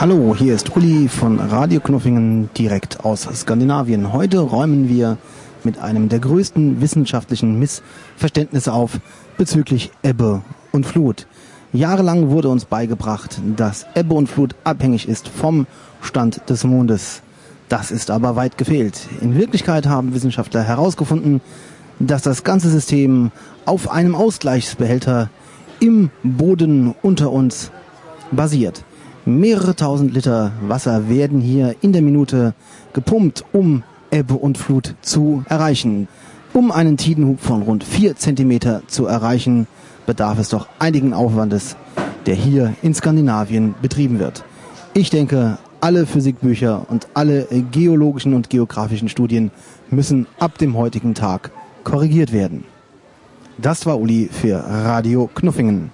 Hallo, hier ist Uli von Radio Knuffingen direkt aus Skandinavien. Heute räumen wir mit einem der größten wissenschaftlichen Missverständnisse auf bezüglich Ebbe und Flut. Jahrelang wurde uns beigebracht, dass Ebbe und Flut abhängig ist vom Stand des Mondes. Das ist aber weit gefehlt. In Wirklichkeit haben Wissenschaftler herausgefunden, dass das ganze System auf einem Ausgleichsbehälter im Boden unter uns basiert. Mehrere tausend Liter Wasser werden hier in der Minute gepumpt, um Ebbe und Flut zu erreichen. Um einen Tidenhub von rund vier Zentimeter zu erreichen, bedarf es doch einigen Aufwandes, der hier in Skandinavien betrieben wird. Ich denke, alle Physikbücher und alle geologischen und geografischen Studien müssen ab dem heutigen Tag korrigiert werden. Das war Uli für Radio Knuffingen.